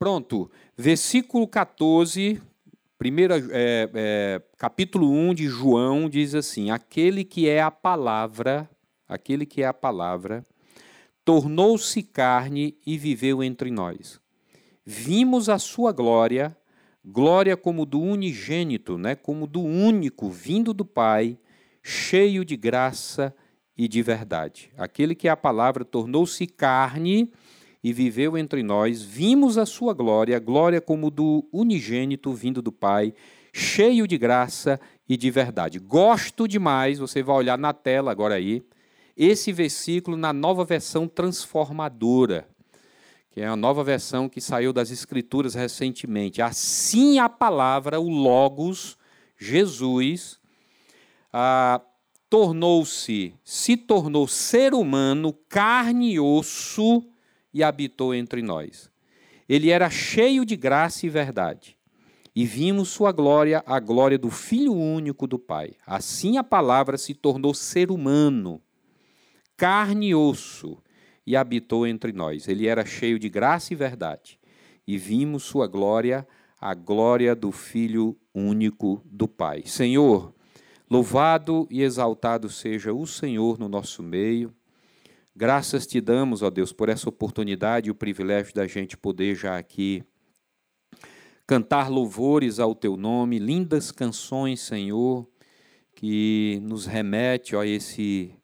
Pronto. Versículo 14, primeira, é, é, capítulo 1 de João diz assim: Aquele que é a palavra, aquele que é a palavra, tornou-se carne e viveu entre nós. Vimos a sua glória, glória como do unigênito, né, como do único vindo do Pai, cheio de graça e de verdade. Aquele que é a palavra tornou-se carne e viveu entre nós, vimos a sua glória, glória como do unigênito vindo do Pai, cheio de graça e de verdade. Gosto demais, você vai olhar na tela agora aí, esse versículo na nova versão transformadora, que é a nova versão que saiu das Escrituras recentemente. Assim a palavra, o Logos, Jesus, ah, tornou-se, se tornou ser humano, carne e osso, e habitou entre nós. Ele era cheio de graça e verdade. E vimos sua glória, a glória do Filho único do Pai. Assim a palavra se tornou ser humano, carne e osso, e habitou entre nós. Ele era cheio de graça e verdade. E vimos sua glória, a glória do Filho único do Pai. Senhor, louvado e exaltado seja o Senhor no nosso meio. Graças te damos, ó Deus, por essa oportunidade e o privilégio da gente poder já aqui cantar louvores ao teu nome, lindas canções, Senhor, que nos remete ó, a esse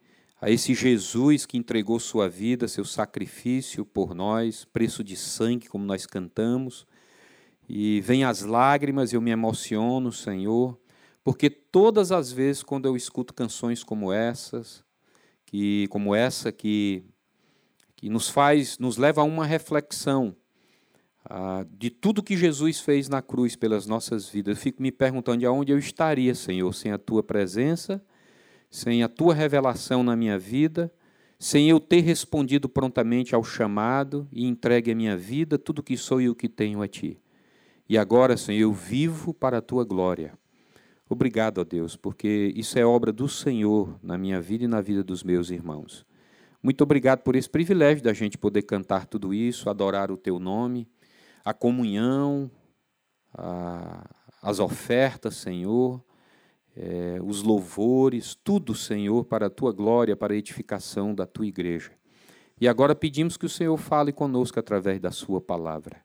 a esse Jesus que entregou sua vida, seu sacrifício por nós, preço de sangue, como nós cantamos. E vem as lágrimas, eu me emociono, Senhor, porque todas as vezes quando eu escuto canções como essas, que como essa que que nos faz, nos leva a uma reflexão ah, de tudo que Jesus fez na cruz pelas nossas vidas. Eu fico me perguntando de onde eu estaria, Senhor, sem a tua presença, sem a tua revelação na minha vida, sem eu ter respondido prontamente ao chamado e entregue a minha vida, tudo que sou e o que tenho a ti. E agora, Senhor, eu vivo para a tua glória. Obrigado, ó Deus, porque isso é obra do Senhor na minha vida e na vida dos meus irmãos. Muito obrigado por esse privilégio da gente poder cantar tudo isso, adorar o teu nome, a comunhão, a, as ofertas, Senhor, é, os louvores, tudo, Senhor, para a tua glória, para a edificação da tua igreja. E agora pedimos que o Senhor fale conosco através da sua palavra.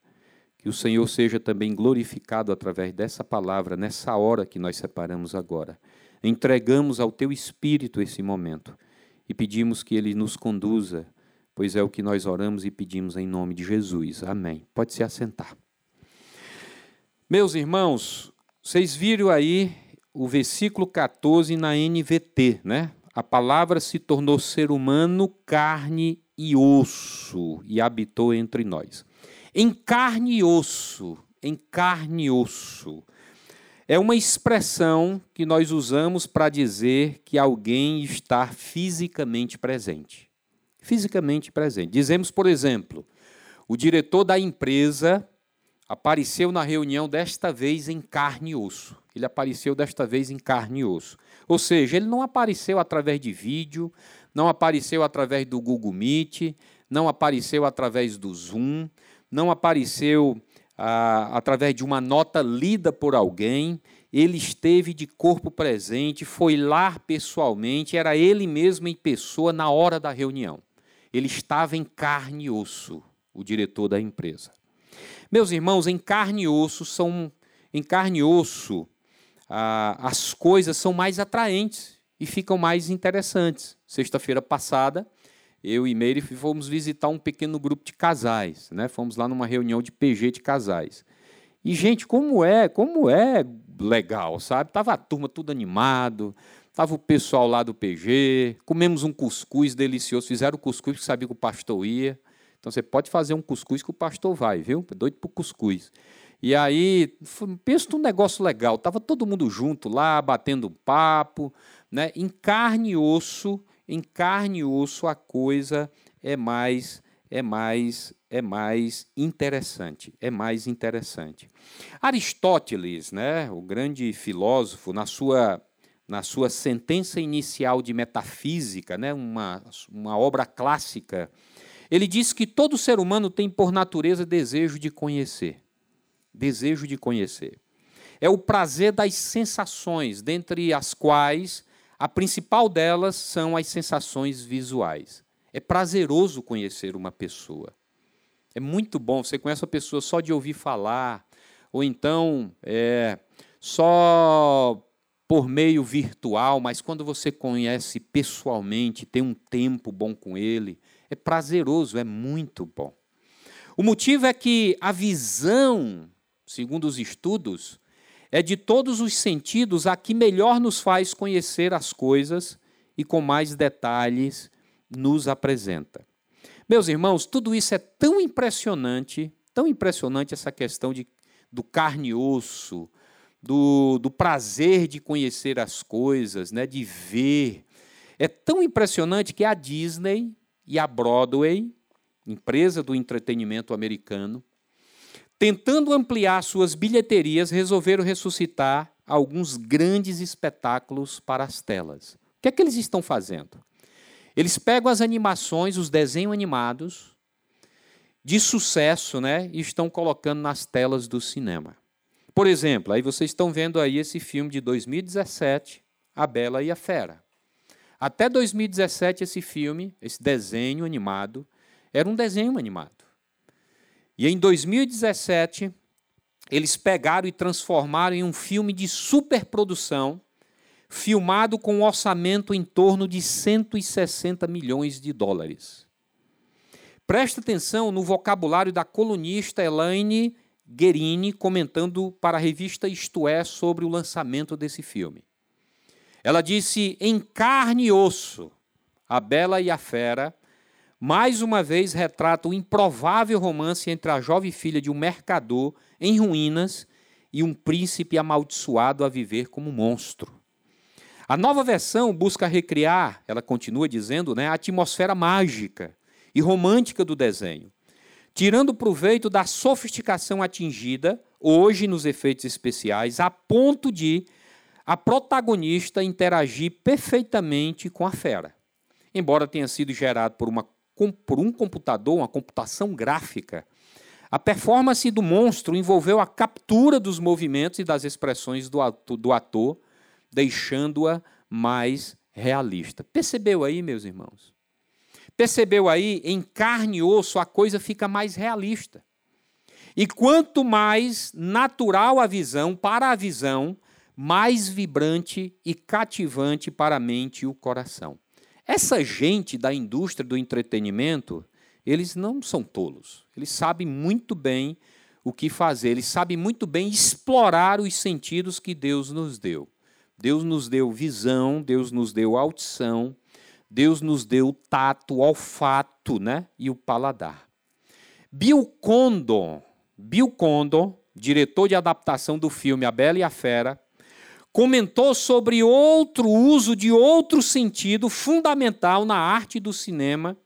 Que o Senhor seja também glorificado através dessa palavra, nessa hora que nós separamos agora. Entregamos ao Teu Espírito esse momento e pedimos que Ele nos conduza, pois é o que nós oramos e pedimos em nome de Jesus. Amém. Pode se assentar. Meus irmãos, vocês viram aí o versículo 14 na NVT, né? A palavra se tornou ser humano, carne e osso e habitou entre nós em carne e osso, em carne e osso. É uma expressão que nós usamos para dizer que alguém está fisicamente presente. Fisicamente presente. Dizemos, por exemplo, o diretor da empresa apareceu na reunião desta vez em carne e osso. Ele apareceu desta vez em carne e osso. Ou seja, ele não apareceu através de vídeo, não apareceu através do Google Meet, não apareceu através do Zoom, não apareceu ah, através de uma nota lida por alguém, ele esteve de corpo presente, foi lá pessoalmente, era ele mesmo em pessoa na hora da reunião. Ele estava em carne e osso, o diretor da empresa. Meus irmãos, em carne e osso são em carne e osso ah, as coisas são mais atraentes e ficam mais interessantes. Sexta-feira passada eu e Meire fomos visitar um pequeno grupo de casais, né? Fomos lá numa reunião de PG de casais. E gente, como é, como é legal, sabe? Tava a turma tudo animado, tava o pessoal lá do PG, comemos um cuscuz delicioso, fizeram cuscuz que sabia que o pastor ia. Então você pode fazer um cuscuz que o pastor vai, viu? Doido pro cuscuz. E aí, pensa num negócio legal, tava todo mundo junto lá, batendo papo, né? Em carne e osso, em carne e osso a coisa é mais é mais é mais interessante, é mais interessante. Aristóteles, né, o grande filósofo, na sua na sua sentença inicial de metafísica, né, uma, uma obra clássica, Ele diz que todo ser humano tem por natureza desejo de conhecer. Desejo de conhecer. É o prazer das sensações, dentre as quais a principal delas são as sensações visuais. É prazeroso conhecer uma pessoa. É muito bom. Você conhece a pessoa só de ouvir falar, ou então é, só por meio virtual, mas quando você conhece pessoalmente, tem um tempo bom com ele, é prazeroso, é muito bom. O motivo é que a visão, segundo os estudos, é de todos os sentidos a que melhor nos faz conhecer as coisas e com mais detalhes nos apresenta. Meus irmãos, tudo isso é tão impressionante, tão impressionante essa questão de, do carne e osso, do, do prazer de conhecer as coisas, né, de ver. É tão impressionante que a Disney e a Broadway, empresa do entretenimento americano, tentando ampliar suas bilheterias, resolveram ressuscitar alguns grandes espetáculos para as telas. O que é que eles estão fazendo? Eles pegam as animações, os desenhos animados de sucesso, né, e estão colocando nas telas do cinema. Por exemplo, aí vocês estão vendo aí esse filme de 2017, A Bela e a Fera. Até 2017 esse filme, esse desenho animado, era um desenho animado. E em 2017 eles pegaram e transformaram em um filme de superprodução, filmado com um orçamento em torno de 160 milhões de dólares. Presta atenção no vocabulário da colunista Elaine Guerini comentando para a revista Isto É sobre o lançamento desse filme. Ela disse: em carne e osso, a Bela e a Fera, mais uma vez retrata o improvável romance entre a jovem filha de um mercador em ruínas e um príncipe amaldiçoado a viver como monstro. A nova versão busca recriar, ela continua dizendo, né, a atmosfera mágica e romântica do desenho, tirando proveito da sofisticação atingida hoje nos efeitos especiais, a ponto de a protagonista interagir perfeitamente com a fera. Embora tenha sido gerado por, uma, por um computador, uma computação gráfica, a performance do monstro envolveu a captura dos movimentos e das expressões do ator, do ator deixando-a mais realista. Percebeu aí, meus irmãos? Percebeu aí, em carne e osso, a coisa fica mais realista. E quanto mais natural a visão, para a visão, mais vibrante e cativante para a mente e o coração. Essa gente da indústria do entretenimento, eles não são tolos. Eles sabem muito bem o que fazer, eles sabem muito bem explorar os sentidos que Deus nos deu. Deus nos deu visão, Deus nos deu audição, Deus nos deu tato, olfato né? e o paladar. Bill Condon, Bill Condon, diretor de adaptação do filme A Bela e a Fera, comentou sobre outro uso de outro sentido fundamental na arte do cinema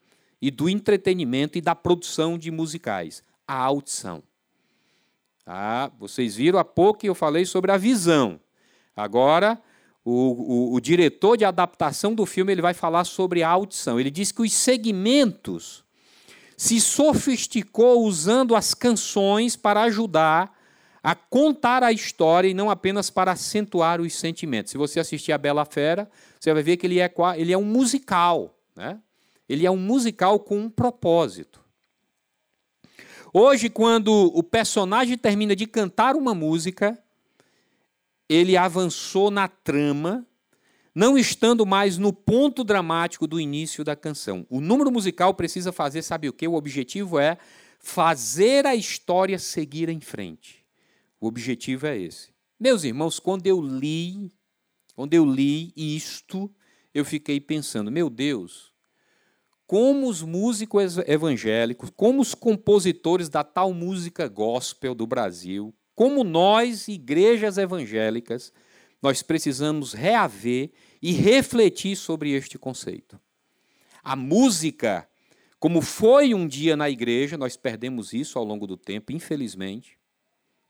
e do entretenimento e da produção de musicais, a audição. Ah, vocês viram há pouco que eu falei sobre a visão. Agora, o, o, o, diretor de adaptação do filme ele vai falar sobre a audição. Ele diz que os segmentos se sofisticou usando as canções para ajudar a contar a história e não apenas para acentuar os sentimentos. Se você assistir a Bela Fera, você vai ver que ele é, ele é um musical. Né? Ele é um musical com um propósito. Hoje, quando o personagem termina de cantar uma música, ele avançou na trama, não estando mais no ponto dramático do início da canção. O número musical precisa fazer, sabe o que? O objetivo é fazer a história seguir em frente. O objetivo é esse. Meus irmãos, quando eu li, quando eu li isto, eu fiquei pensando, meu Deus, como os músicos evangélicos, como os compositores da tal música gospel do Brasil, como nós, igrejas evangélicas, nós precisamos reaver e refletir sobre este conceito. A música, como foi um dia na igreja, nós perdemos isso ao longo do tempo, infelizmente.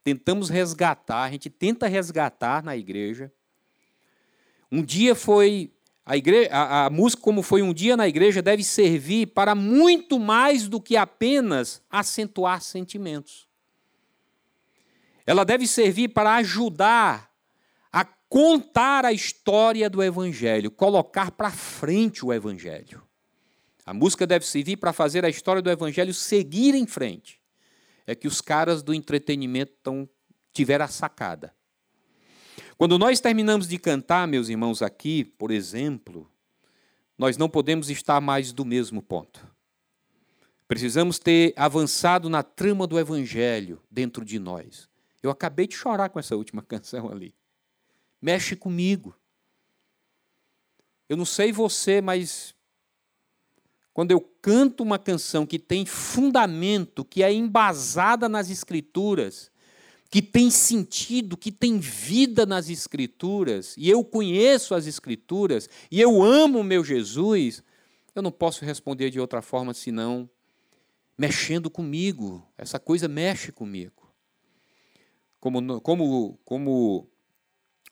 Tentamos resgatar, a gente tenta resgatar na igreja. Um dia foi A, igreja, a, a, música, como foi um dia na igreja, deve servir para muito mais do que apenas acentuar sentimentos. Ela deve servir para ajudar a contar a história do Evangelho, colocar para frente o Evangelho. A música deve servir para fazer a história do Evangelho seguir em frente. É que os caras do entretenimento tão, tiveram a sacada. Quando nós terminamos de cantar, meus irmãos, aqui, por exemplo, nós não podemos estar mais do mesmo ponto. Precisamos ter avançado na trama do Evangelho dentro de nós. Eu acabei de chorar com essa última canção ali. Mexe comigo. Eu não sei você, mas quando eu canto uma canção que tem fundamento, que é embasada nas Escrituras, que tem sentido, que tem vida nas Escrituras, e eu conheço as Escrituras, e eu amo o meu Jesus, eu não posso responder de outra forma senão mexendo comigo. Essa coisa mexe comigo. Como, como, como,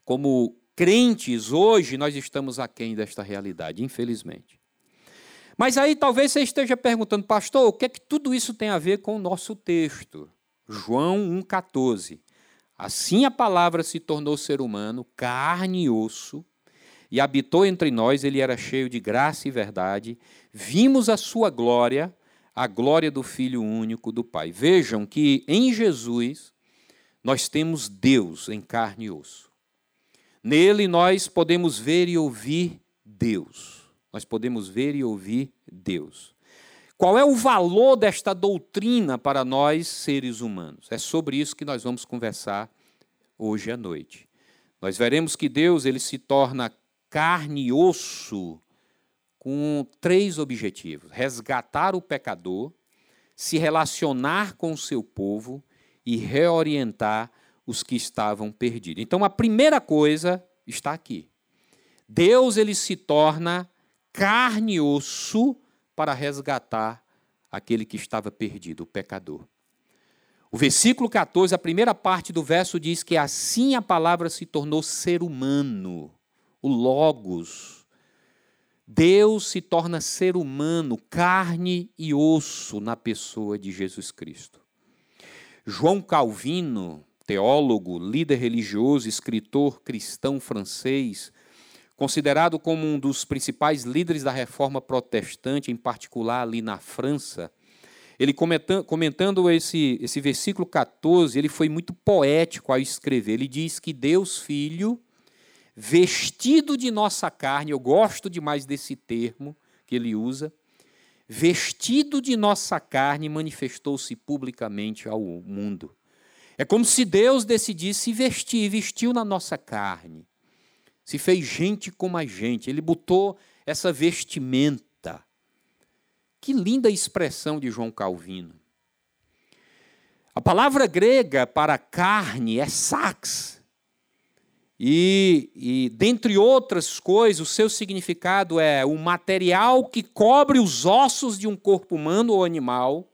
como crentes, hoje nós estamos aquém desta realidade, infelizmente. Mas aí talvez você esteja perguntando, pastor, o que é que tudo isso tem a ver com o nosso texto? João 1,14. Assim a palavra se tornou ser humano, carne e osso, e habitou entre nós, ele era cheio de graça e verdade. Vimos a sua glória, a glória do Filho único do Pai. Vejam que em Jesus nós temos Deus em carne e osso. Nele nós podemos ver e ouvir Deus. Nós podemos ver e ouvir Deus. Qual é o valor desta doutrina para nós, seres humanos? É sobre isso que nós vamos conversar hoje à noite. Nós veremos que Deus ele se torna carne e osso com três objetivos: resgatar o pecador, se relacionar com o seu povo e reorientar os que estavam perdidos. Então a primeira coisa está aqui. Deus ele se torna carne e osso para resgatar aquele que estava perdido, o pecador. O versículo 14, a primeira parte do verso diz que assim a palavra se tornou ser humano, o Logos. Deus se torna ser humano, carne e osso na pessoa de Jesus Cristo. João Calvino, teólogo, líder religioso, escritor cristão francês, Considerado como um dos principais líderes da reforma protestante, em particular ali na França, ele comentando, esse, esse versículo 14, ele foi muito poético ao escrever. Ele diz que Deus Filho, vestido de nossa carne, eu gosto demais desse termo que ele usa, vestido de nossa carne, manifestou-se publicamente ao mundo. É como se Deus decidisse vestir, vestiu na nossa carne se fez gente como a gente, ele botou essa vestimenta. Que linda expressão de João Calvino. A palavra grega para carne é sax. E, e, dentre outras coisas, o seu significado é o material que cobre os ossos de um corpo humano ou animal,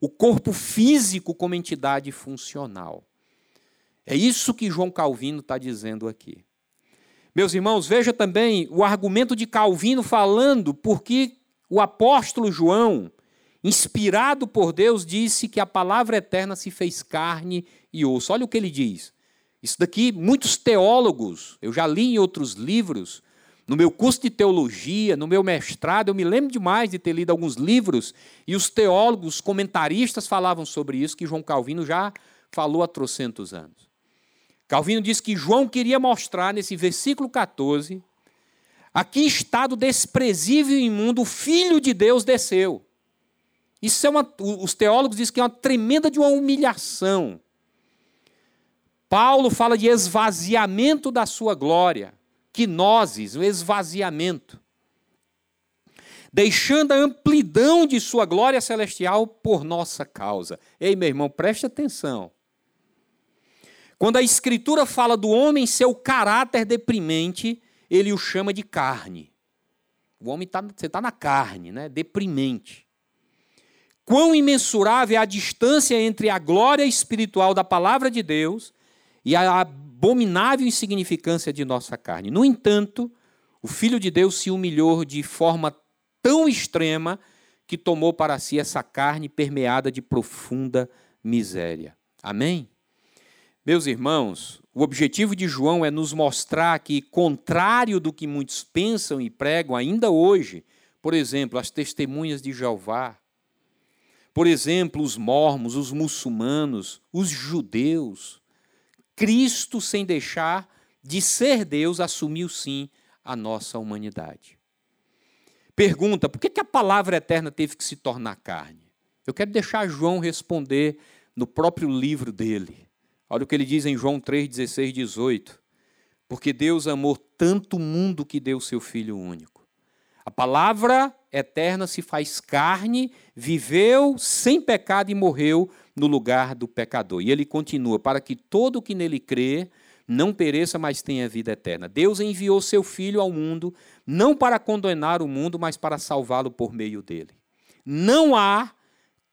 o corpo físico como entidade funcional. É isso que João Calvino está dizendo aqui. Meus irmãos, veja também o argumento de Calvino falando porque o apóstolo João, inspirado por Deus, disse que a palavra eterna se fez carne e osso. Olha o que ele diz. Isso daqui, muitos teólogos, eu já li em outros livros, no meu curso de teologia, no meu mestrado, eu me lembro demais de ter lido alguns livros, e os teólogos, comentaristas falavam sobre isso, que João Calvino já falou há trocentos anos. Calvino diz que João queria mostrar nesse versículo 14 a que estado desprezível e imundo o Filho de Deus desceu. Isso é uma, os teólogos dizem que é uma tremenda de uma humilhação. Paulo fala de esvaziamento da sua glória, quinoses, o esvaziamento. Deixando a amplidão de sua glória celestial por nossa causa. Ei, meu irmão, preste atenção. Quando a Escritura fala do homem seu caráter deprimente, ele o chama de carne. O homem está está na carne, né? deprimente. Quão imensurável é a distância entre a glória espiritual da palavra de Deus e a abominável insignificância de nossa carne. No entanto, O Filho de Deus se humilhou de forma tão extrema que tomou para si essa carne permeada de profunda miséria. Amém? Meus irmãos, o objetivo de João é nos mostrar que, contrário do que muitos pensam e pregam ainda hoje, por exemplo, as testemunhas de Jeová, por exemplo, os mormos, os muçulmanos, os judeus, Cristo, sem deixar de ser Deus, assumiu sim a nossa humanidade. Pergunta: por que, a palavra eterna teve que se tornar carne? Eu quero deixar João responder no próprio livro dele. Olha o que ele diz em João 3, 16, 18. Porque Deus amou tanto o mundo que deu seu Filho único. A palavra eterna se faz carne, viveu sem pecado e morreu no lugar do pecador. E ele continua: para que todo o que nele crê não pereça, mas tenha vida eterna. Deus enviou seu Filho ao mundo, não para condenar o mundo, mas para salvá-lo por meio dele. Não há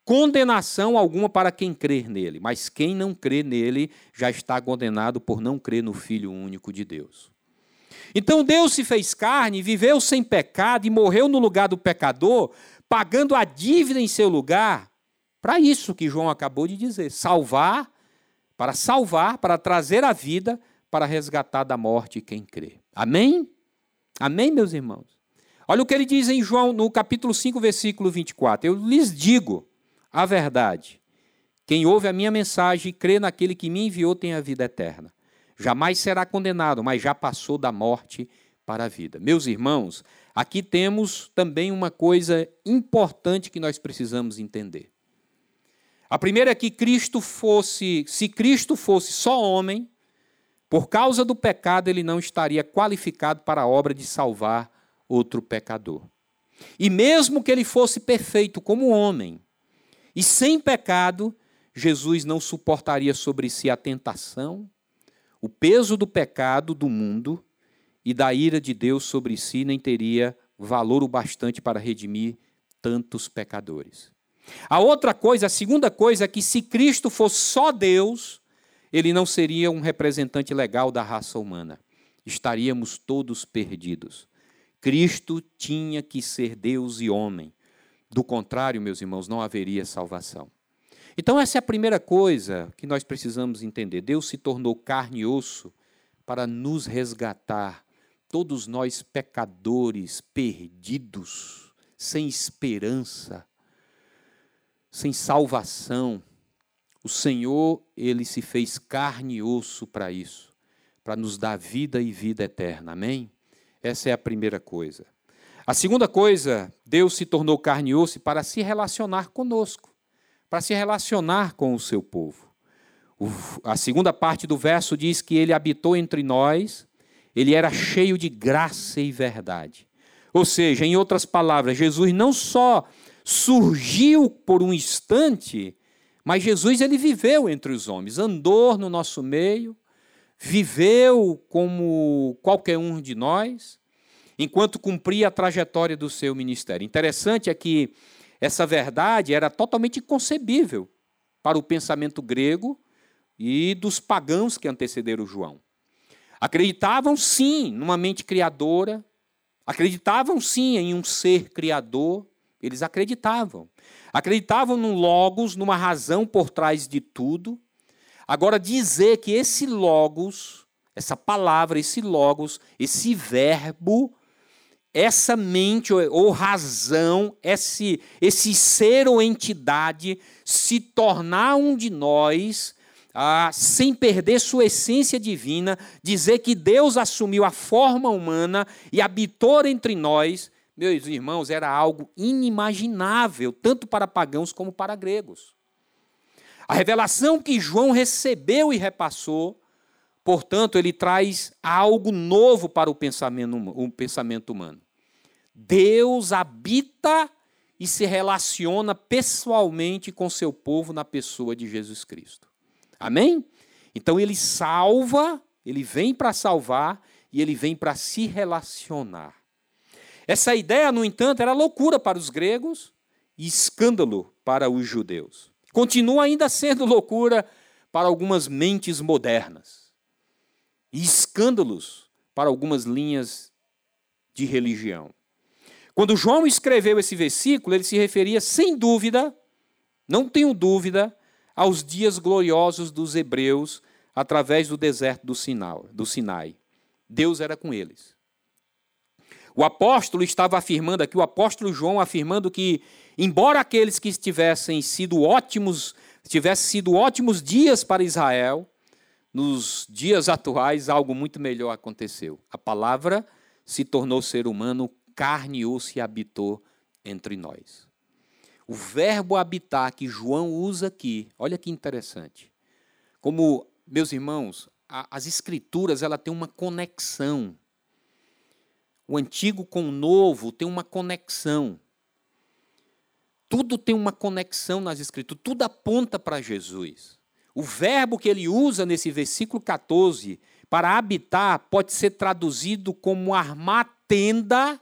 condenação alguma para quem crer nele, mas quem não crê nele já está condenado por não crer no Filho único de Deus. Então Deus se fez carne, viveu sem pecado e morreu no lugar do pecador, pagando a dívida em seu lugar. Para isso que João acabou de dizer: salvar, para salvar, para trazer a vida, para resgatar da morte quem crê. Amém? Amém, meus irmãos? Olha o que ele diz em João, no capítulo 5, versículo 24. Eu lhes digo a verdade. Quem ouve a minha mensagem e crê naquele que me enviou tem a vida eterna jamais será condenado, mas já passou da morte para a vida. Meus irmãos, aqui temos também uma coisa importante que nós precisamos entender. A primeira é que Cristo fosse, se Cristo fosse só homem, por causa do pecado ele não estaria qualificado para a obra de salvar outro pecador. E mesmo que ele fosse perfeito como homem e sem pecado, Jesus não suportaria sobre si a tentação, o peso do pecado do mundo e da ira de Deus sobre si nem teria valor o bastante para redimir tantos pecadores. A outra coisa, a segunda coisa é que se Cristo fosse só Deus, ele não seria um representante legal da raça humana. Estaríamos todos perdidos. Cristo tinha que ser Deus e homem. Do contrário, meus irmãos, não haveria salvação. Então, essa é a primeira coisa que nós precisamos entender. Deus se tornou carne e osso para nos resgatar, todos nós pecadores, perdidos, sem esperança, sem salvação. O Senhor, ele se fez carne e osso para isso, para nos dar vida e vida eterna. Amém? Essa é a primeira coisa. A segunda coisa, Deus se tornou carne e osso para se relacionar conosco para se relacionar com o seu povo. A segunda parte do verso diz que ele habitou entre nós, ele era cheio de graça e verdade. Ou seja, em outras palavras, Jesus não só surgiu por um instante, mas Jesus ele viveu entre os homens, andou no nosso meio, viveu como qualquer um de nós, enquanto cumpria a trajetória do seu ministério. Interessante é que essa verdade era totalmente inconcebível para o pensamento grego e dos pagãos que antecederam João. Acreditavam sim numa mente criadora, acreditavam sim em um ser criador, eles acreditavam. Acreditavam num logos, numa razão por trás de tudo. Agora dizer que esse logos, essa palavra, esse logos, esse verbo essa mente ou, razão, esse, esse ser ou entidade se tornar um de nós, ah, sem perder sua essência divina, dizer que Deus assumiu a forma humana e habitou entre nós, meus irmãos, era algo inimaginável, tanto para pagãos como para gregos. A revelação que João recebeu e repassou, portanto, ele traz algo novo para o pensamento, o pensamento humano. Deus habita e se relaciona pessoalmente com seu povo na pessoa de Jesus Cristo. Amém? Então ele salva, ele vem para salvar e ele vem para se relacionar. Essa ideia, no entanto, era loucura para os gregos e escândalo para os judeus. Continua ainda sendo loucura para algumas mentes modernas e escândalos para algumas linhas de religião. Quando João escreveu esse versículo, ele se referia, sem dúvida, não tenho dúvida, aos dias gloriosos dos hebreus através do deserto do Sinai. Do Sinai. Deus era com eles. O apóstolo estava afirmando aqui, o apóstolo João afirmando que, embora aqueles que tivessem sido ótimos, tivessem sido ótimos dias para Israel, nos dias atuais algo muito melhor aconteceu. A palavra se tornou ser humano, carne-se e habitou entre nós. O verbo habitar que João usa aqui, olha que interessante. Como, meus irmãos, a, as escrituras ela tem uma conexão. O antigo com o novo tem uma conexão. Tudo tem uma conexão nas escrituras, tudo aponta para Jesus. O verbo que ele usa nesse versículo 14 para habitar pode ser traduzido como armar tenda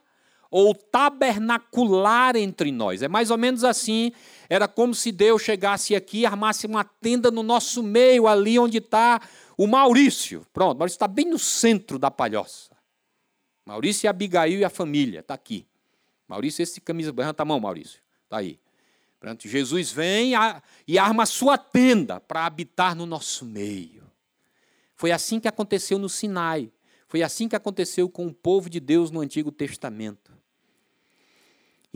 ou tabernacular entre nós. É mais ou menos assim. Era como se Deus chegasse aqui e armasse uma tenda no nosso meio, ali onde está o Maurício. Pronto, Maurício está bem no centro da palhoça. Maurício e Abigail e a família, está aqui. Maurício, esse camisa branca, a mão, Maurício. Está aí. Pronto, Jesus vem e arma a sua tenda para habitar no nosso meio. Foi assim que aconteceu no Sinai. Foi assim que aconteceu com o povo de Deus no Antigo Testamento.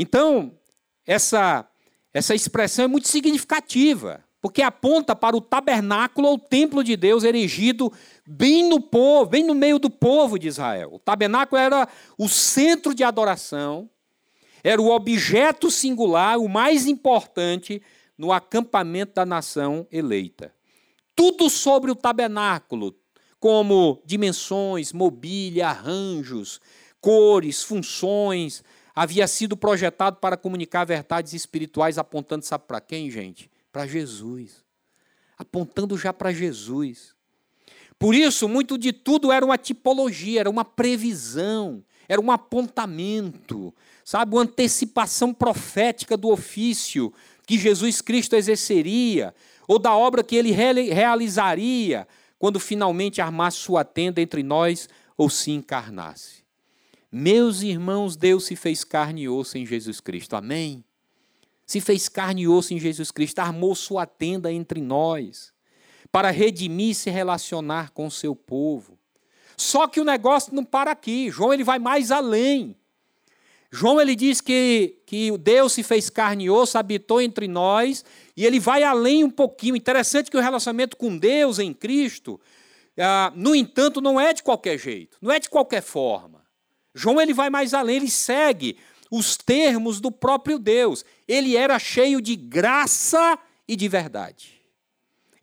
Então, essa, essa expressão é muito significativa, porque aponta para o tabernáculo ou templo de Deus erigido bem no povo, bem no meio do povo de Israel. O tabernáculo era o centro de adoração, era o objeto singular, o mais importante no acampamento da nação eleita. Tudo sobre o tabernáculo, como dimensões, mobília, arranjos, cores, funções, havia sido projetado para comunicar verdades espirituais, apontando, sabe para quem, gente? Para Jesus. Apontando já para Jesus. Por isso, muito de tudo era uma tipologia, era uma previsão, era um apontamento, sabe, uma antecipação profética do ofício que Jesus Cristo exerceria, ou da obra que ele realizaria quando finalmente armasse sua tenda entre nós ou se encarnasse. Meus irmãos, Deus se fez carne e osso em Jesus Cristo. Amém? Se fez carne e osso em Jesus Cristo, armou sua tenda entre nós, para redimir e se relacionar com seu povo. Só que o negócio não para aqui. João ele vai mais além. João ele diz que, que Deus se fez carne e osso, habitou entre nós, e ele vai além um pouquinho. Interessante que o relacionamento com Deus em Cristo, ah, no entanto, não é de qualquer jeito, não é de qualquer forma. João ele vai mais além, ele segue os termos do próprio Deus. Ele era cheio de graça e de verdade.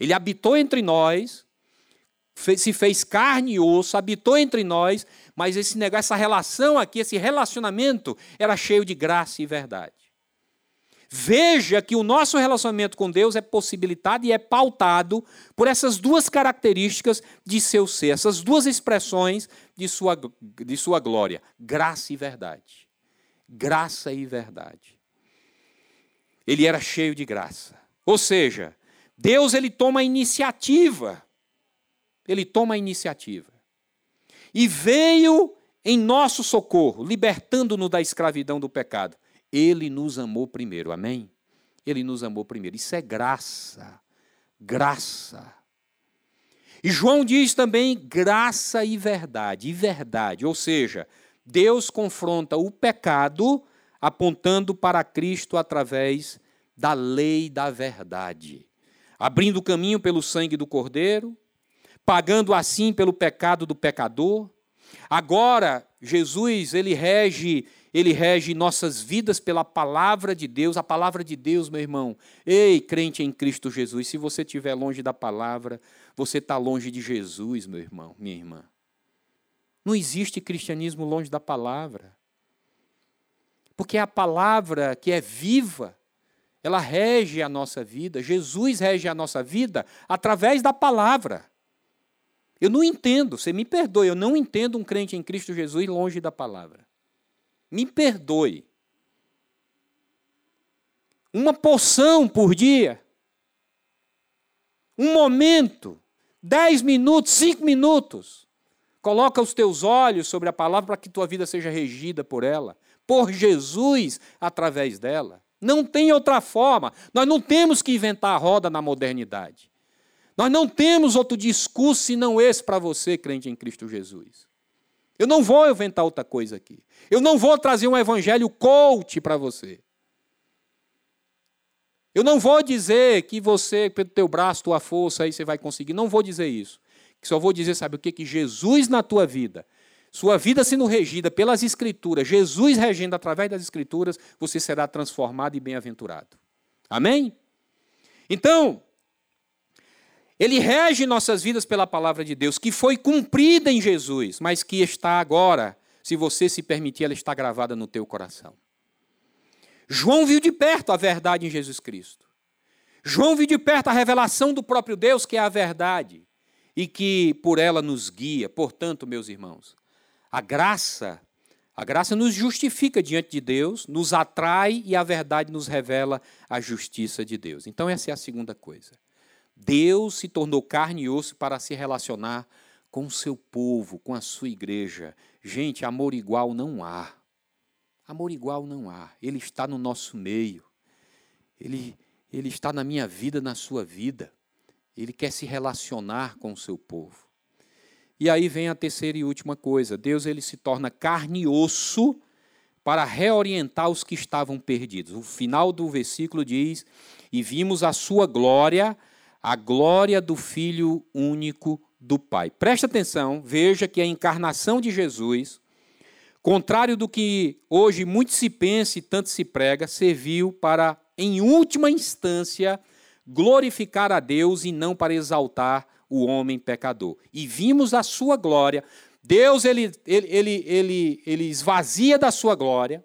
Ele habitou entre nós, se fez carne e osso, habitou entre nós, mas esse negócio, essa relação aqui, esse relacionamento era cheio de graça e verdade. Veja que o nosso relacionamento com Deus é possibilitado e é pautado por essas duas características de seu ser, essas duas expressões de sua, de sua glória: graça e verdade. Graça e verdade. Ele era cheio de graça. Ou seja, Deus ele toma a iniciativa. Ele toma a iniciativa. E veio em nosso socorro, libertando-nos da escravidão do pecado. Ele nos amou primeiro, amém? Ele nos amou primeiro. Isso é graça. Graça. E João diz também graça e verdade, e verdade, ou seja, Deus confronta o pecado apontando para Cristo através da lei da verdade, abrindo caminho pelo sangue do Cordeiro, pagando assim pelo pecado do pecador. Agora, Jesus, ele rege ele rege nossas vidas pela palavra de Deus. A palavra de Deus, meu irmão. Ei, crente em Cristo Jesus, se você estiver longe da palavra, você está longe de Jesus, meu irmão, minha irmã. Não existe cristianismo longe da palavra. Porque é a palavra que é viva, ela rege a nossa vida. Jesus rege a nossa vida através da palavra. Eu não entendo, você me perdoe, eu não entendo um crente em Cristo Jesus longe da palavra. Me perdoe. Uma porção por dia. Um momento. Dez minutos, cinco minutos. Coloca os teus olhos sobre a palavra para que tua vida seja regida por ela, por Jesus através dela. Não tem outra forma. Nós não temos que inventar a roda na modernidade. Nós não temos outro discurso senão esse para você, crente em Cristo Jesus. Eu não vou inventar outra coisa aqui. Eu não vou trazer um evangelho coach para você. Eu não vou dizer que você, pelo teu braço, tua força, aí você vai conseguir. Não vou dizer isso. Só vou dizer, sabe o que? Que Jesus na tua vida, sua vida sendo regida pelas Escrituras, Jesus regendo através das Escrituras, você será transformado e bem-aventurado. Amém? Então, ele rege nossas vidas pela palavra de Deus, que foi cumprida em Jesus, mas que está agora, se você se permitir, ela está gravada no teu coração. João viu de perto a verdade em Jesus Cristo. João viu de perto a revelação do próprio Deus, que é a verdade, e que por ela nos guia. Portanto, meus irmãos, a graça, a graça nos justifica diante de Deus, nos atrai e a verdade nos revela a justiça de Deus. Então, essa é a segunda coisa. Deus se tornou carne e osso para se relacionar com o seu povo, com a sua igreja. Gente, amor igual não há. Amor igual não há. Ele está no nosso meio. Ele, ele está na minha vida, na sua vida. Ele quer se relacionar com o seu povo. E aí vem a terceira e última coisa. Deus ele se torna carne e osso para reorientar os que estavam perdidos. O final do versículo diz: "E vimos a sua glória, a glória do Filho único do Pai. Preste atenção, veja que a encarnação de Jesus, contrário do que hoje muito se pensa e tanto se prega, serviu para, em última instância, glorificar a Deus e não para exaltar o homem pecador. E vimos a sua glória. Deus ele, ele, ele, ele, ele esvazia da sua glória,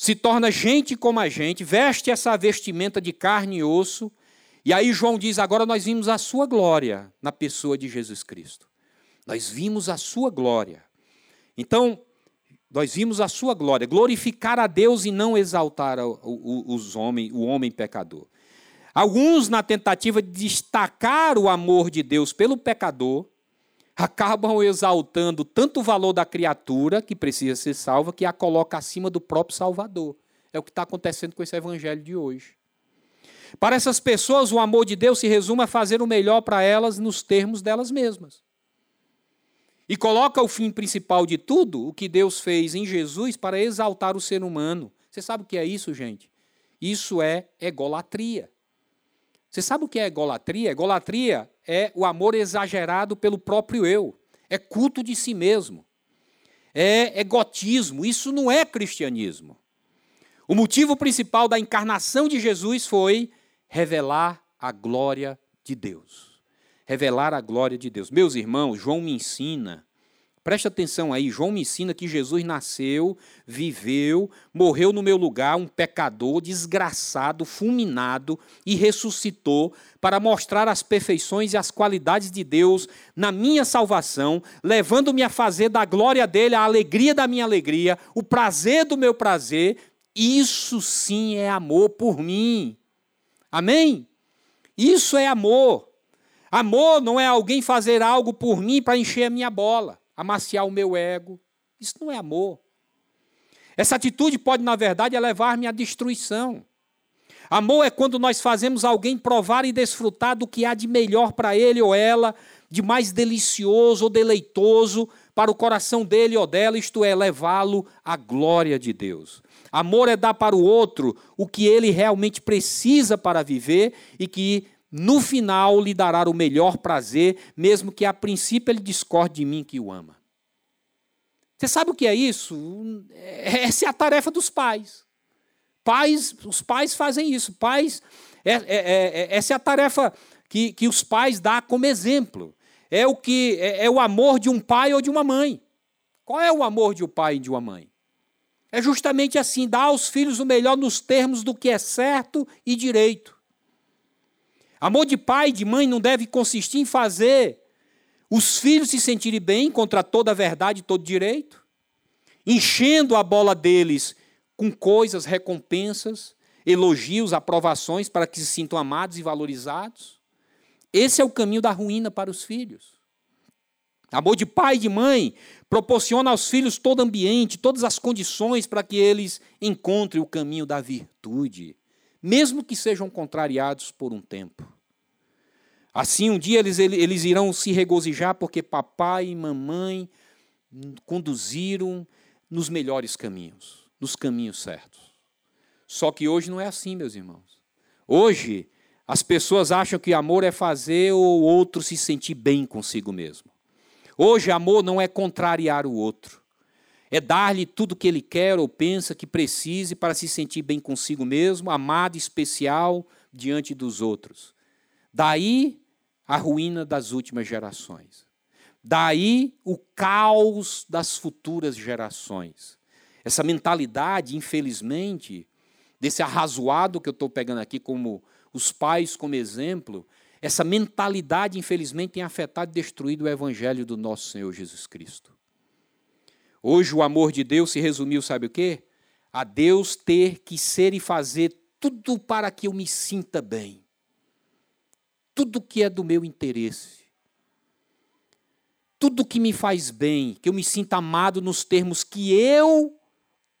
se torna gente como a gente, veste essa vestimenta de carne e osso, e aí João diz: agora nós vimos a sua glória na pessoa de Jesus Cristo. Nós vimos a sua glória. Então, nós vimos a sua glória, glorificar a Deus e não exaltar os homens, o homem pecador. Alguns, na tentativa de destacar o amor de Deus pelo pecador, acabam exaltando tanto o valor da criatura que precisa ser salva que a coloca acima do próprio Salvador. É o que está acontecendo com esse evangelho de hoje. Para essas pessoas, o amor de Deus se resume a fazer o melhor para elas nos termos delas mesmas. E coloca o fim principal de tudo, o que Deus fez em Jesus, para exaltar o ser humano. Você sabe o que é isso, gente? Isso é egolatria. Você sabe o que é egolatria? Egolatria é o amor exagerado pelo próprio eu, é culto de si mesmo, é egotismo. Isso não é cristianismo. O motivo principal da encarnação de Jesus foi revelar a glória de Deus. Revelar a glória de Deus. Meus irmãos, João me ensina Preste atenção aí, João me ensina que Jesus nasceu, viveu, morreu no meu lugar, um pecador, desgraçado, fulminado, e ressuscitou para mostrar as perfeições e as qualidades de Deus na minha salvação, levando-me a fazer da glória dele a alegria da minha alegria, o prazer do meu prazer. Isso sim é amor por mim. Amém? Isso é amor. Amor não é alguém fazer algo por mim para encher a minha bola amaciar o meu ego. Isso não é amor. Essa atitude pode, na verdade, levar-me à destruição. Amor é quando nós fazemos alguém provar e desfrutar do que há de melhor para ele ou ela, de mais delicioso ou deleitoso para o coração dele ou dela, isto é, levá-lo à glória de Deus. Amor é dar para o outro o que ele realmente precisa para viver e que no final lhe dará o melhor prazer, mesmo que a princípio ele discorde de mim que o ama. Você sabe o que é isso? Essa é a tarefa dos pais. Pais, os pais fazem isso. Pais, é, é, é, é essa é a tarefa que, que os pais dão como exemplo. É o que é, é o amor de um pai ou de uma mãe. Qual é o amor de um pai e de uma mãe? É justamente assim, dar aos filhos o melhor nos termos do que é certo e direito. Amor de pai e de mãe não deve consistir em fazer os filhos se sentirem bem contra toda a verdade e todo direito, enchendo a bola deles com coisas, recompensas, elogios, aprovações para que se sintam amados e valorizados. Esse é o caminho da ruína para os filhos. Amor de pai e de mãe proporciona aos filhos todo ambiente, todas as condições para que eles encontrem o caminho da virtude, mesmo que sejam contrariados por um tempo. Assim, um dia eles, eles irão se regozijar porque papai e mamãe conduziram nos melhores caminhos, nos caminhos certos. Só que hoje não é assim, meus irmãos. Hoje, as pessoas acham que amor é fazer o outro se sentir bem consigo mesmo. Hoje, amor não é contrariar o outro. É dar-lhe tudo o que ele quer ou pensa que precise para se sentir bem consigo mesmo, amado, especial diante dos outros. Daí a ruína das últimas gerações. Daí o caos das futuras gerações. Essa mentalidade, infelizmente, desse arrazoado que eu estou pegando aqui como os pais como exemplo, essa mentalidade, infelizmente, tem afetado e destruído o evangelho do nosso Senhor Jesus Cristo. Hoje o amor de Deus se resumiu, sabe o quê? A Deus ter que ser e fazer tudo para que eu me sinta bem. Tudo que é do meu interesse. Tudo que me faz bem, que eu me sinta amado nos termos que eu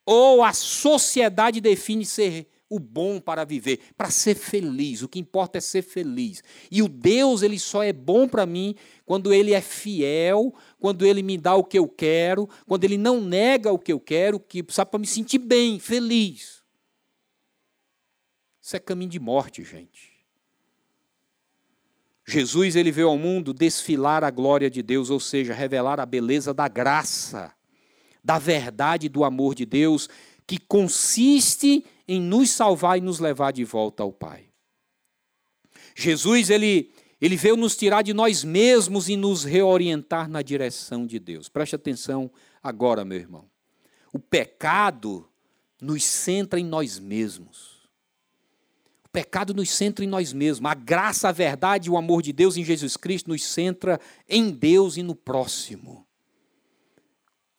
ou a sociedade define ser o bom para viver, para ser feliz. O que importa é ser feliz. E o Deus, ele só é bom para mim quando ele é fiel, quando ele me dá o que eu quero, quando ele não nega o que eu quero, que sabe para me sentir bem, feliz. Isso é caminho de morte, gente. Jesus ele veio ao mundo desfilar a glória de Deus, ou seja, revelar a beleza da graça, da verdade do amor de Deus, que consiste em nos salvar e nos levar de volta ao Pai. Jesus, ele, ele veio nos tirar de nós mesmos e nos reorientar na direção de Deus. Preste atenção agora, meu irmão. O pecado nos centra em nós mesmos. O pecado nos centra em nós mesmos. A graça, a verdade e o amor de Deus em Jesus Cristo nos centra em Deus e no próximo.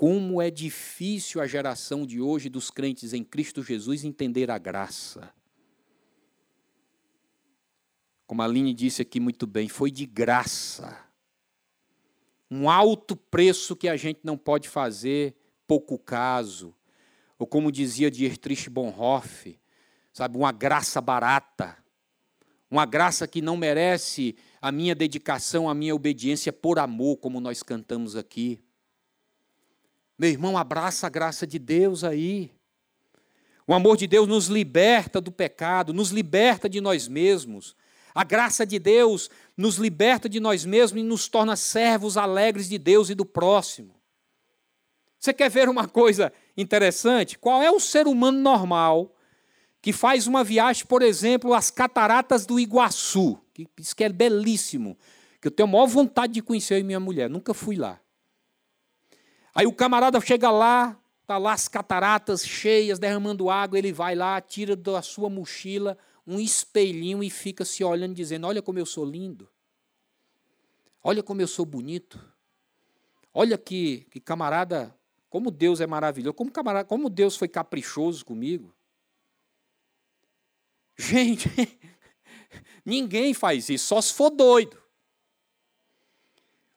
Como é difícil a geração de hoje dos crentes em Cristo Jesus entender a graça. Como a Aline disse aqui muito bem, foi de graça. Um alto preço que a gente não pode fazer pouco caso. Ou como dizia Dietrich Bonhoeffer, sabe, uma graça barata. Uma graça que não merece a minha dedicação, a minha obediência por amor, como nós cantamos aqui. Meu irmão, abraça a graça de Deus aí. O amor de Deus nos liberta do pecado, nos liberta de nós mesmos. A graça de Deus nos liberta de nós mesmos e nos torna servos alegres de Deus e do próximo. Você quer ver uma coisa interessante? Qual é o ser humano normal que faz uma viagem, por exemplo, às cataratas do Iguaçu, que diz que é belíssimo, que eu tenho a maior vontade de conhecer eu minha mulher, nunca fui lá. Aí o camarada chega lá, tá lá as cataratas cheias, derramando água, ele vai lá, tira da sua mochila um espelhinho e fica se olhando, dizendo: Olha como eu sou lindo. Olha como eu sou bonito. Olha que, que camarada, como Deus é maravilhoso, como, camarada, como Deus foi caprichoso comigo. Gente, ninguém faz isso, só se for doido.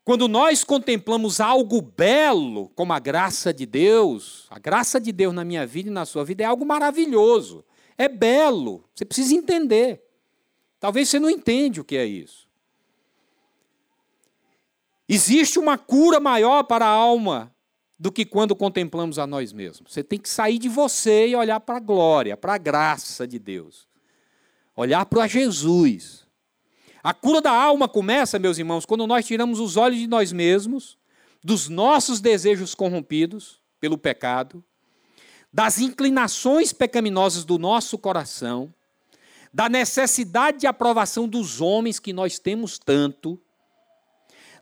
Quando nós contemplamos algo belo, como a graça de Deus, a graça de Deus na minha vida e na sua vida é algo maravilhoso, é belo, você precisa entender. Talvez você não entende o que é isso. Existe uma cura maior para a alma do que quando contemplamos a nós mesmos. Você tem que sair de você e olhar para a glória, para a graça de Deus. Olhar para Jesus. A cura da alma começa, meus irmãos, quando nós tiramos os olhos de nós mesmos, dos nossos desejos corrompidos pelo pecado, das inclinações pecaminosas do nosso coração, da necessidade de aprovação dos homens que nós temos tanto,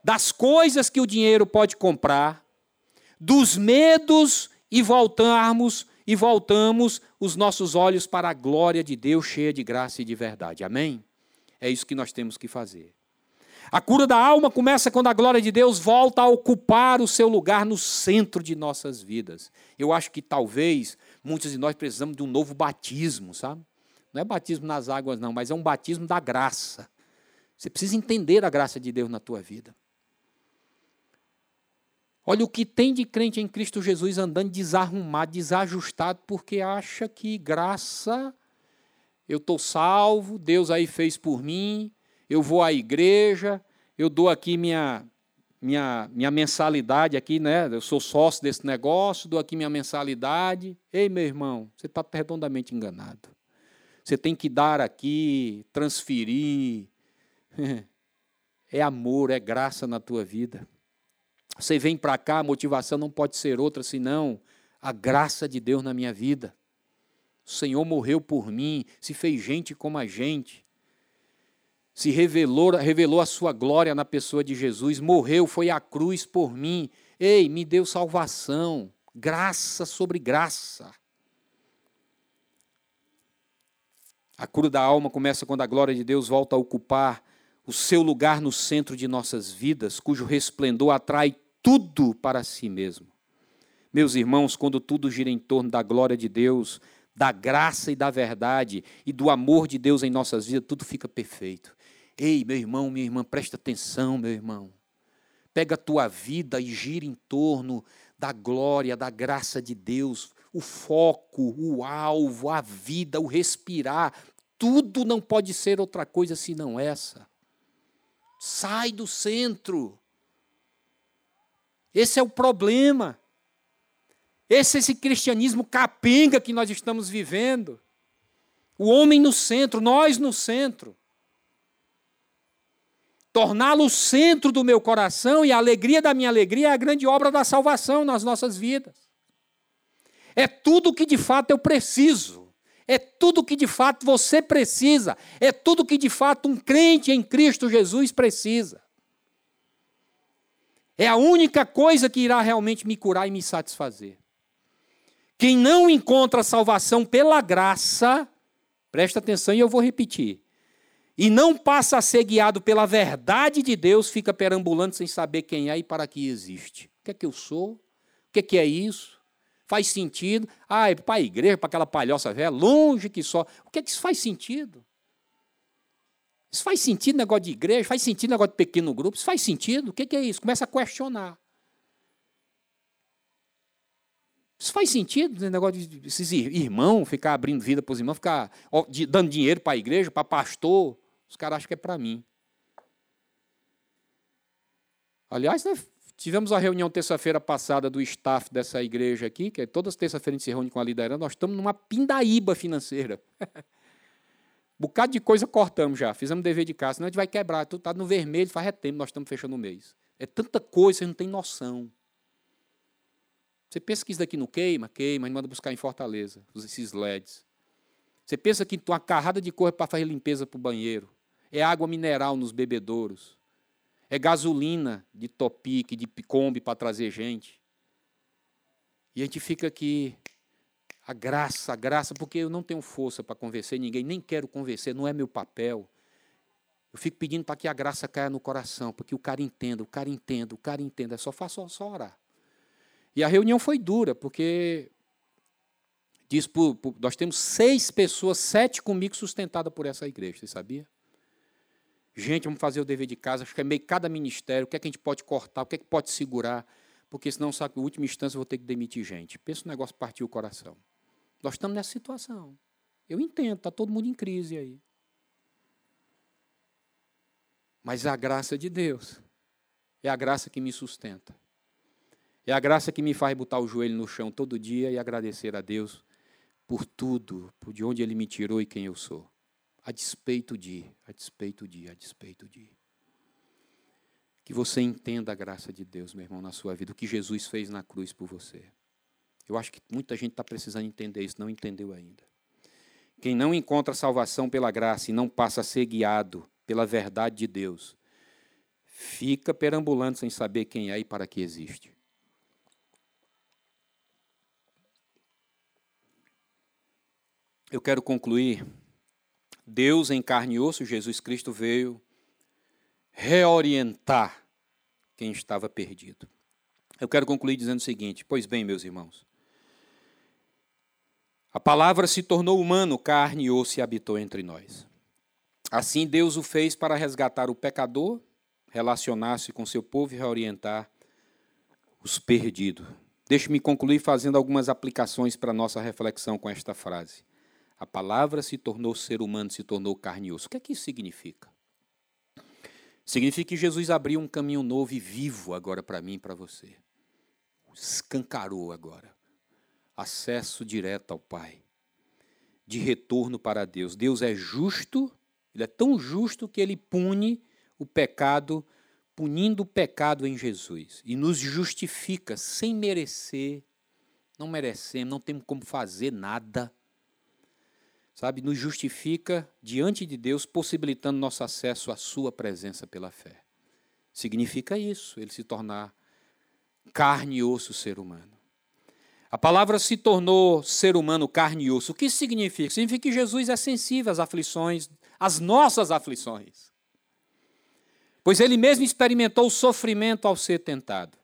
das coisas que o dinheiro pode comprar, dos medos e voltarmos e voltamos os nossos olhos para a glória de Deus cheia de graça e de verdade. Amém? É isso que nós temos que fazer. A cura da alma começa quando a glória de Deus volta a ocupar o seu lugar no centro de nossas vidas. Eu acho que talvez muitos de nós precisamos de um novo batismo, sabe? Não é batismo nas águas, não, mas é um batismo da graça. Você precisa entender a graça de Deus na tua vida. Olha o que tem de crente em Cristo Jesus andando desarrumado, desajustado, porque acha que graça, eu estou salvo, Deus aí fez por mim, eu vou à igreja, eu dou aqui minha, minha, minha mensalidade aqui, né? Eu sou sócio desse negócio, dou aqui minha mensalidade. Ei, meu irmão, você está redondamente enganado. Você tem que dar aqui, transferir. É amor, é graça na tua vida. Você vem para cá, a motivação não pode ser outra senão a graça de Deus na minha vida. O Senhor morreu por mim, se fez gente como a gente, se revelou, revelou a sua glória na pessoa de Jesus, morreu, foi à cruz por mim. Ei, me deu salvação, graça sobre graça. A cura da alma começa quando a glória de Deus volta a ocupar o seu lugar no centro de nossas vidas, cujo resplendor atrai tudo para si mesmo. Meus irmãos, quando tudo gira em torno da glória de Deus, da graça e da verdade e do amor de Deus em nossas vidas, tudo fica perfeito. Ei, meu irmão, minha irmã, presta atenção, meu irmão. Pega a tua vida e gira em torno da glória, da graça de Deus, o foco, o alvo, a vida, o respirar. Tudo não pode ser outra coisa senão essa. Sai do centro. Esse é o problema. Esse esse cristianismo capenga que nós estamos vivendo. O homem no centro, nós no centro. Torná-lo o centro do meu coração e a alegria da minha alegria é a grande obra da salvação nas nossas vidas. É tudo que de fato eu preciso. É tudo que de fato você precisa. É tudo que de fato um crente em Cristo Jesus precisa. É a única coisa que irá realmente me curar e me satisfazer. Quem não encontra salvação pela graça, presta atenção e eu vou repetir, e não passa a ser guiado pela verdade de Deus, fica perambulando sem saber quem é e para que existe. O que é que eu sou? O que é, que é isso? Faz sentido? Ah, é para a igreja, para aquela palhoça velha, longe que só. O que é que isso faz sentido? Isso faz sentido negócio de igreja? Faz sentido negócio de pequeno grupo? Isso faz sentido? O que é isso? Começa a questionar. Isso faz sentido, esse negócio de esses irmãos ficar abrindo vida para os irmãos, ficar dando dinheiro para a igreja, para pastor. Os caras acham que é para mim. Aliás, nós tivemos a reunião terça-feira passada do staff dessa igreja aqui, que é todas terça-feira a gente se reúne com a liderança, nós estamos numa pindaíba financeira. bocado de coisa cortamos já, fizemos dever de casa, senão a gente vai quebrar, tudo está no vermelho, faz é tempo, nós estamos fechando o mês. É tanta coisa, você não tem noção. Você pensa que isso daqui não queima? Queima, gente manda buscar em Fortaleza, esses LEDs. Você pensa que uma carrada de cor é para fazer limpeza para o banheiro. É água mineral nos bebedouros. É gasolina de topique, de Kombi para trazer gente. E a gente fica aqui a graça, a graça, porque eu não tenho força para convencer ninguém, nem quero convencer, não é meu papel. Eu fico pedindo para que a graça caia no coração, para que o cara entenda, o cara entenda, o cara entenda. É só faço só orar. E a reunião foi dura, porque diz por, por, nós temos seis pessoas, sete comigo, sustentadas por essa igreja, você sabia? Gente, vamos fazer o dever de casa, acho que é meio cada ministério, o que é que a gente pode cortar, o que é que pode segurar, porque senão, sabe, em última instância, eu vou ter que demitir gente. Pensa o negócio partir o coração. Nós estamos nessa situação. Eu entendo, está todo mundo em crise aí. Mas a graça de Deus é a graça que me sustenta. É a graça que me faz botar o joelho no chão todo dia e agradecer a Deus por tudo, por de onde Ele me tirou e quem eu sou. A despeito de, a despeito de, a despeito de. Que você entenda a graça de Deus, meu irmão, na sua vida, o que Jesus fez na cruz por você. Eu acho que muita gente está precisando entender isso, não entendeu ainda. Quem não encontra salvação pela graça e não passa a ser guiado pela verdade de Deus, fica perambulando sem saber quem é e para que existe. Eu quero concluir. Deus em carne e osso, Jesus Cristo veio reorientar quem estava perdido. Eu quero concluir dizendo o seguinte: Pois bem, meus irmãos, a palavra se tornou humano, carne e osso e habitou entre nós. Assim Deus o fez para resgatar o pecador, relacionar-se com seu povo e reorientar os perdidos. Deixe-me concluir fazendo algumas aplicações para a nossa reflexão com esta frase. A palavra se tornou ser humano, se tornou carne e osso. O que é que isso significa? Significa que Jesus abriu um caminho novo e vivo agora para mim e para você. Escancarou agora. Acesso direto ao Pai. De retorno para Deus. Deus é justo, Ele é tão justo que Ele pune o pecado, punindo o pecado em Jesus. E nos justifica sem merecer. Não merecemos, não temos como fazer nada sabe, nos justifica diante de Deus, possibilitando nosso acesso à Sua presença pela fé. Significa isso, ele se tornar carne e osso ser humano. A palavra se tornou ser humano, carne e osso. O que significa? Significa que Jesus é sensível às aflições, às nossas aflições. Pois ele mesmo experimentou o sofrimento ao ser tentado.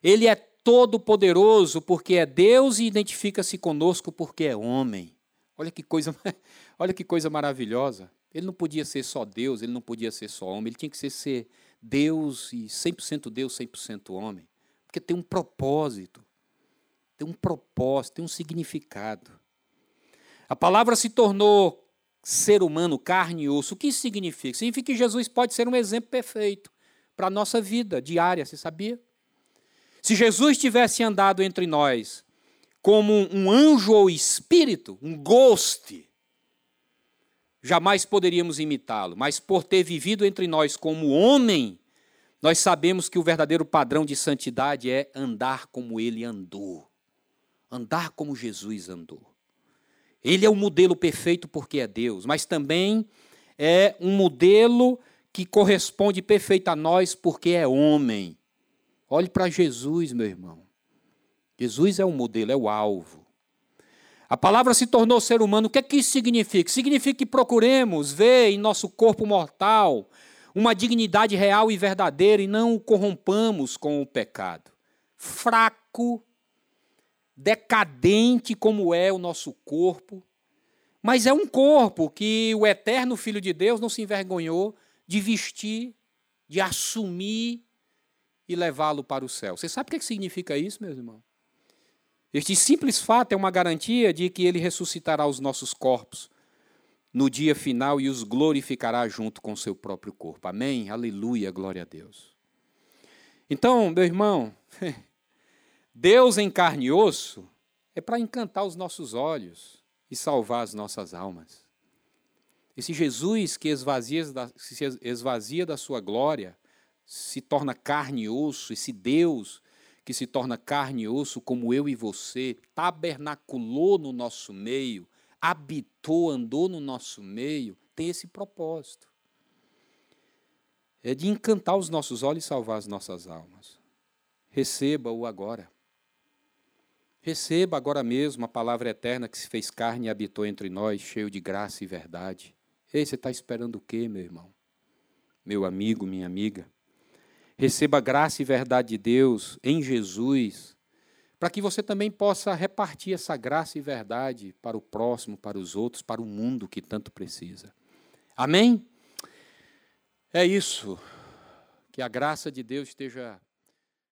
Ele é todo-poderoso porque é Deus e identifica-se conosco porque é homem. Olha que coisa, olha que coisa maravilhosa. Ele não podia ser só Deus, ele não podia ser só homem, ele tinha que ser, ser Deus e 100% Deus, 100% homem. Porque tem um propósito, tem um propósito, tem um significado. A palavra se tornou ser humano, carne e osso. O que isso significa? Significa que Jesus pode ser um exemplo perfeito para a nossa vida diária, você sabia? Se Jesus tivesse andado entre nós como um anjo ou espírito, um ghost, jamais poderíamos imitá-lo, mas por ter vivido entre nós como homem, nós sabemos que o verdadeiro padrão de santidade é andar como ele andou. Andar como Jesus andou. Ele é o modelo perfeito porque é Deus, mas também é um modelo que corresponde perfeito a nós porque é homem. Olhe para Jesus, meu irmão. Jesus é o modelo, é o alvo. A palavra se tornou ser humano. O que é que isso significa? Significa que procuremos ver em nosso corpo mortal uma dignidade real e verdadeira e não o corrompamos com o pecado. Fraco, decadente como é o nosso corpo, mas é um corpo que o eterno Filho de Deus não se envergonhou de vestir, de assumir e levá-lo para o céu. Você sabe o que significa isso, meus irmãos? Este simples fato é uma garantia de que ele ressuscitará os nossos corpos no dia final e os glorificará junto com seu próprio corpo. Amém? Aleluia, glória a Deus. Então, meu irmão, Deus em carne e osso é para encantar os nossos olhos e salvar as nossas almas. Esse Jesus que esvazia da, se esvazia da sua glória, se torna carne e osso, esse Deus que se torna carne e osso, como eu e você, tabernaculou no nosso meio, habitou, andou no nosso meio, tem esse propósito. É de encantar os nossos olhos e salvar as nossas almas. Receba-o agora. Receba agora mesmo a palavra eterna que se fez carne e habitou entre nós, cheio de graça e verdade. Ei, você está esperando o quê, meu irmão? Meu amigo, minha amiga? Receba a graça e verdade de Deus em Jesus, para que você também possa repartir essa graça e verdade para o próximo, para os outros, para o mundo que tanto precisa. Amém? É isso. Que a graça de Deus esteja